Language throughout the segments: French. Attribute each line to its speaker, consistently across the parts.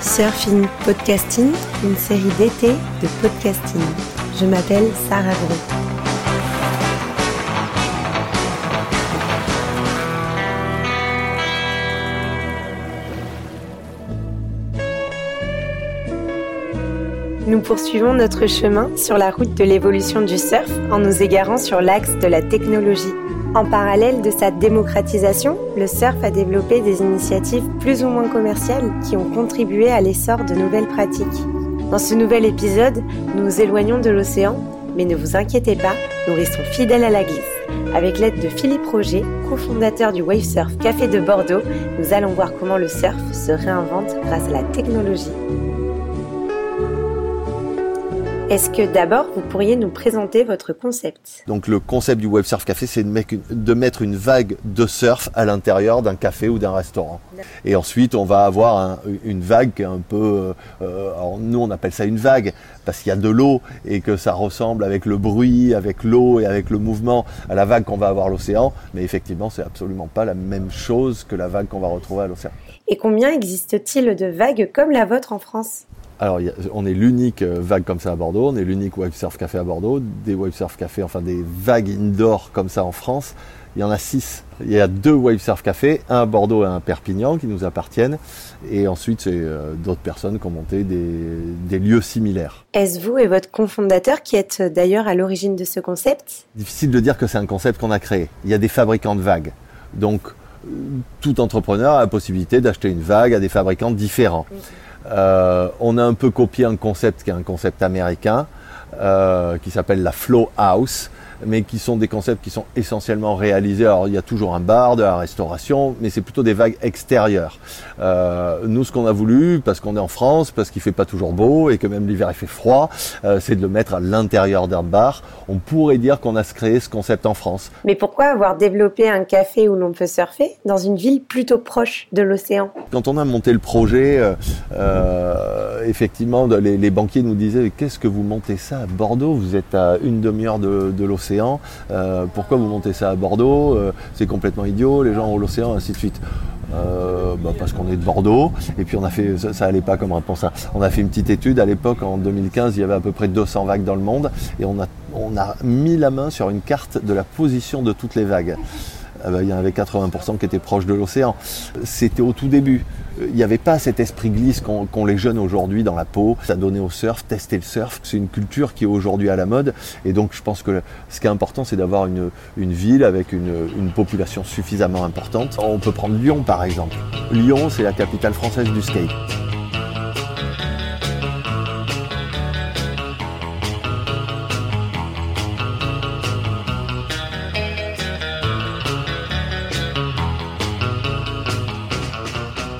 Speaker 1: Surfing Podcasting, une série d'été de podcasting. Je m'appelle Sarah Gros. Nous poursuivons notre chemin sur la route de l'évolution du surf en nous égarant sur l'axe de la technologie. En parallèle de sa démocratisation, le surf a développé des initiatives plus ou moins commerciales qui ont contribué à l'essor de nouvelles pratiques. Dans ce nouvel épisode, nous nous éloignons de l'océan, mais ne vous inquiétez pas, nous restons fidèles à la glisse. Avec l'aide de Philippe Roger, cofondateur du Wave Surf Café de Bordeaux, nous allons voir comment le surf se réinvente grâce à la technologie. Est-ce que d'abord, vous pourriez nous présenter votre concept
Speaker 2: Donc le concept du Wave Surf Café, c'est de, mettre une vague de surf à l'intérieur d'un café ou d'un restaurant. Et ensuite, on va avoir une vague qui est un peu... Euh, alors nous, on appelle ça une vague parce qu'il y a de l'eau et que ça ressemble avec le bruit, avec l'eau et avec le mouvement à la vague qu'on va avoir à l'océan. Mais effectivement, c'est absolument pas la même chose que la vague qu'on va retrouver à l'océan.
Speaker 1: Et combien existe-t-il de vagues comme la vôtre en France?
Speaker 2: Alors, on est l'unique euh, vague comme ça à Bordeaux, on est l'unique wave surf café à Bordeaux, des wave surf café, enfin des vagues indoor comme ça en France. Il y en a six. Il y a deux wave surf cafés, un à Bordeaux et un à Perpignan qui nous appartiennent. Et ensuite, c'est euh, d'autres personnes qui ont monté des, lieux similaires.
Speaker 1: Est-ce vous et votre cofondateur qui êtes euh, d'ailleurs à l'origine de ce concept?
Speaker 2: Difficile de dire que c'est un concept qu'on a créé. Il y a des fabricants de vagues. Donc, tout entrepreneur a la possibilité d'acheter une vague à des fabricants différents. Euh, on a un peu copié un concept qui est un concept américain, euh, qui s'appelle la Flow House, mais qui sont des concepts qui sont essentiellement réalisés. Alors il y a toujours un bar, de la restauration, mais c'est plutôt des vagues extérieures. Euh, nous, ce qu'on a voulu, parce qu'on est en France, parce qu'il fait pas toujours beau et que même l'hiver il fait froid, euh, c'est de le mettre à l'intérieur d'un bar. On pourrait dire qu'on a créé ce concept en France.
Speaker 1: Mais pourquoi avoir développé un café où l'on peut surfer dans une ville plutôt proche de l'océan?
Speaker 2: Quand on a monté le projet, euh, effectivement, les, banquiers nous disaient qu'est-ce que vous montez ça à Bordeaux? Vous êtes à une demi-heure de, de l'océan euh, pourquoi vous montez ça à Bordeaux euh, C'est complètement idiot, les gens ont l'océan, ainsi de suite. Euh, bah, parce qu'on est de Bordeaux et puis on a fait ça, ça allait pas comme réponse ça. On a fait une petite étude à l'époque en 2015, il y avait à peu près 200 vagues dans le monde et on a on a mis la main sur une carte de la position de toutes les vagues. Ah bah, il y en avait 80% qui étaient proches de l'océan. C'était au tout début. Il n'y avait pas cet esprit glisse qu'ont les jeunes aujourd'hui dans la peau. Ça donnait au surf, tester le surf. C'est une culture qui est aujourd'hui à la mode. Et donc je pense que ce qui est important, c'est d'avoir une, ville avec une, une population suffisamment importante. On peut prendre Lyon par exemple. Lyon, c'est la capitale française du skate.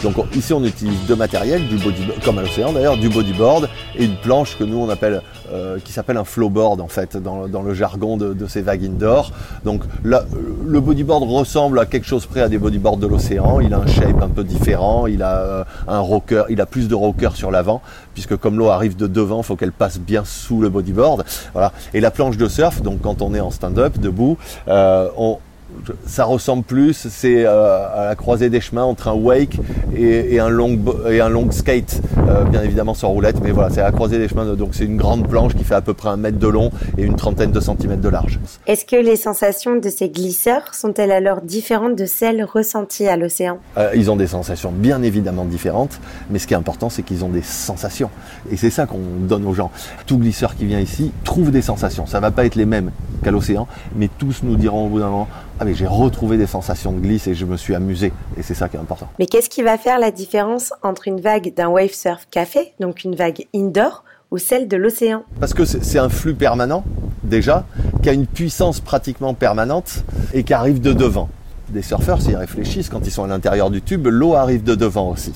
Speaker 2: Donc ici on utilise deux matériels, du bodyboard, comme à l'océan d'ailleurs, du bodyboard et une planche que nous on appelle, euh, qui s'appelle un flowboard en fait dans, le jargon de, ces vagues indoor. Donc le bodyboard ressemble à quelque chose près à des bodyboards de l'océan. Il a un shape un peu différent, il a euh, un rocker, il a plus de rocker sur l'avant puisque comme l'eau arrive de devant, il faut qu'elle passe bien sous le bodyboard. Voilà. Et la planche de surf, donc quand on est en stand-up debout, euh, on, ça ressemble plus, c'est euh, à la croisée des chemins entre un wake et, un, long, et un long skate, euh, bien évidemment sans roulette, mais voilà, c'est à la croisée des chemins, donc c'est une grande planche qui fait à peu près un mètre de long et une trentaine de centimètres de large.
Speaker 1: Est-ce que les sensations de ces glisseurs sont-elles alors différentes de celles ressenties à l'océan?
Speaker 2: Euh, Ils ont des sensations bien évidemment différentes, mais ce qui est important, c'est qu'ils ont des sensations. Et c'est ça qu'on donne aux gens. Tout glisseur qui vient ici trouve des sensations. Ça va pas être les mêmes qu'à l'océan, mais tous nous diront au bout d'un moment, ah mais j'ai retrouvé des sensations de glisse et je me suis amusé. Et c'est ça qui est important.
Speaker 1: Mais qu'est-ce qui va faire la différence entre une vague d'un wave surf café, donc une vague indoor, ou celle de l'océan?
Speaker 2: Parce que c'est un flux permanent, déjà, qui a une puissance pratiquement permanente et qui arrive de devant. Des surfeurs, s'ils réfléchissent, quand ils sont à l'intérieur du tube, l'eau arrive de devant aussi.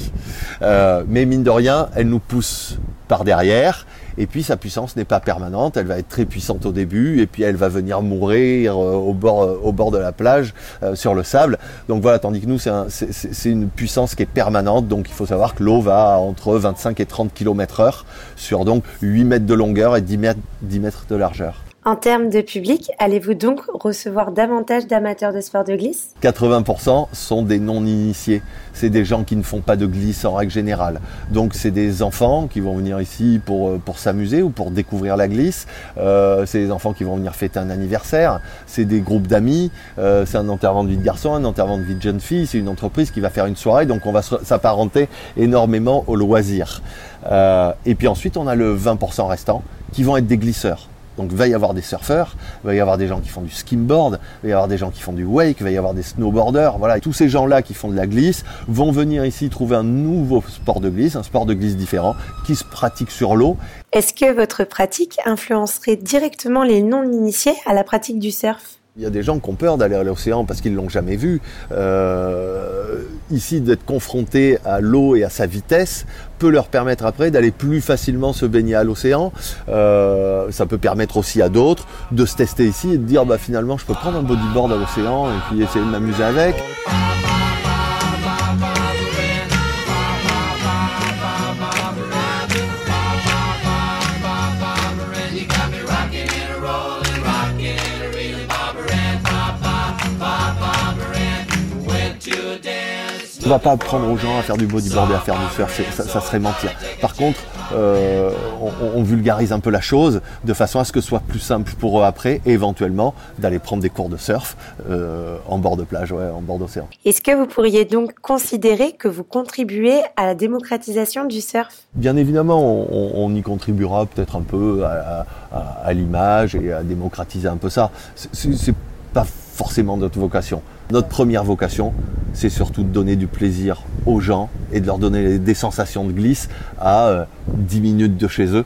Speaker 2: Euh, mais mine de rien, elle nous pousse par derrière et puis sa puissance n'est pas permanente, elle va être très puissante au début, et puis elle va venir mourir euh, au, bord, euh, au bord de la plage, euh, sur le sable. Donc voilà, tandis que nous, c'est une puissance qui est permanente, donc il faut savoir que l'eau va entre 25 et 30 km heure sur donc 8 mètres de longueur et 10 mètres, 10 mètres de largeur.
Speaker 1: En termes de public, allez-vous donc recevoir davantage d'amateurs de sport de glisse?
Speaker 2: 80% sont des non-initiés. C'est des gens qui ne font pas de glisse en règle générale. Donc c'est des enfants qui vont venir ici pour, euh, pour s'amuser ou pour découvrir la glisse. Euh, c'est des enfants qui vont venir fêter un anniversaire. C'est des groupes d'amis. Euh, c'est un enterrement de vie de garçon, un enterrement de vie de jeune fille. C'est une entreprise qui va faire une soirée. Donc on va s'apparenter énormément au loisir. Et puis ensuite on a le 20% restant qui vont être des glisseurs. Donc va y avoir des surfeurs, va y avoir des gens qui font du skimboard, va y avoir des gens qui font du wake, va y avoir des snowboarders. Voilà, tous ces gens-là qui font de la glisse vont venir ici trouver un nouveau sport de glisse, un sport de glisse différent qui se pratique sur l'eau.
Speaker 1: Est-ce que votre pratique influencerait directement les non-initiés à la pratique du surf?
Speaker 2: Il y a des gens qui ont peur d'aller à l'océan parce qu'ils l'ont jamais vu. Euh, ici, d'être confrontés à l'eau et à sa vitesse peut leur permettre après d'aller plus facilement se baigner à l'océan. Euh, ça peut permettre aussi à d'autres de se tester ici et de dire bah finalement je peux prendre un bodyboard à l'océan et puis essayer de m'amuser avec. On va pas apprendre aux gens à faire du bodyboard et à faire du surf, ça, serait mentir. Par contre, euh, on, vulgarise un peu la chose de façon à ce que ce soit plus simple pour eux après, et éventuellement d'aller prendre des cours de surf euh, en bord de plage, ouais, en bord d'océan.
Speaker 1: Est-ce que vous pourriez donc considérer que vous contribuez à la démocratisation du surf?
Speaker 2: Bien évidemment, on, y contribuera peut-être un peu à, à l'image et à démocratiser un peu ça. C'est pas forcément notre vocation. Notre première vocation, c'est surtout de donner du plaisir aux gens et de leur donner des sensations de glisse à 10 euh, minutes de chez eux.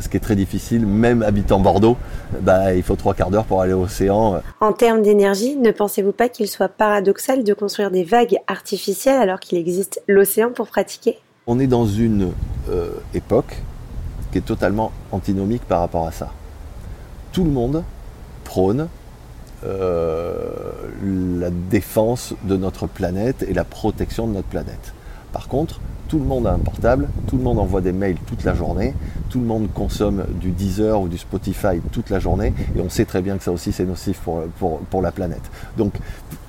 Speaker 2: Ce qui est très difficile, même habitant Bordeaux, bah, il faut trois quarts d'heure pour aller au océan.
Speaker 1: En termes d'énergie, ne pensez-vous pas qu'il soit paradoxal de construire des vagues artificielles alors qu'il existe l'océan pour pratiquer?
Speaker 2: On est dans une euh, époque qui est totalement antinomique par rapport à ça. Tout le monde prône euh, la défense de notre planète et la protection de notre planète. Par contre, tout le monde a un portable, tout le monde envoie des mails toute la journée, tout le monde consomme du Deezer ou du Spotify toute la journée, et on sait très bien que ça aussi c'est nocif pour, pour, pour, la planète. Donc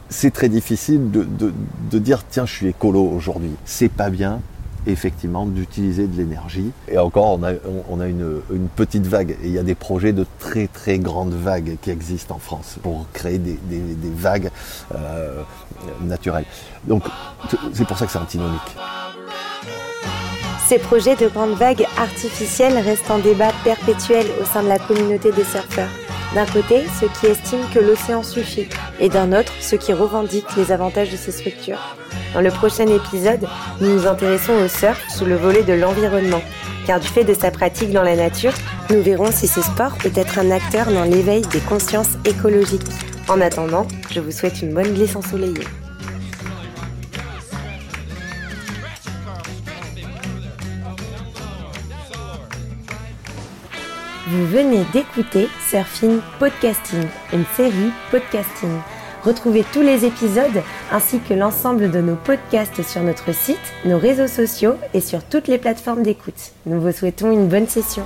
Speaker 2: c'est très difficile de, de, de dire tiens je suis écolo aujourd'hui. C'est pas bien, effectivement d'utiliser de l'énergie. Et encore, on a, une, petite vague. Et il y a des projets de très très grandes vagues qui existent en France pour créer des vagues euh, naturelles. Donc c'est pour ça que c'est antinomique.
Speaker 1: Ces projets de grandes vagues artificielles restent en débat perpétuel au sein de la communauté des surfeurs. D'un côté, ceux qui estiment que l'océan suffit, et d'un autre, ceux qui revendiquent les avantages de ces structures. Dans le prochain épisode, nous nous intéressons au surf sous le volet de l'environnement, car du fait de sa pratique dans la nature, nous verrons si ce sport peut être un acteur dans l'éveil des consciences écologiques. En attendant, je vous souhaite une bonne glisse ensoleillée. Vous venez d'écouter Surfing Podcasting, une série podcasting. Retrouvez tous les épisodes ainsi que l'ensemble de nos podcasts sur notre site, nos réseaux sociaux et sur toutes les plateformes d'écoute. Nous vous souhaitons une bonne session.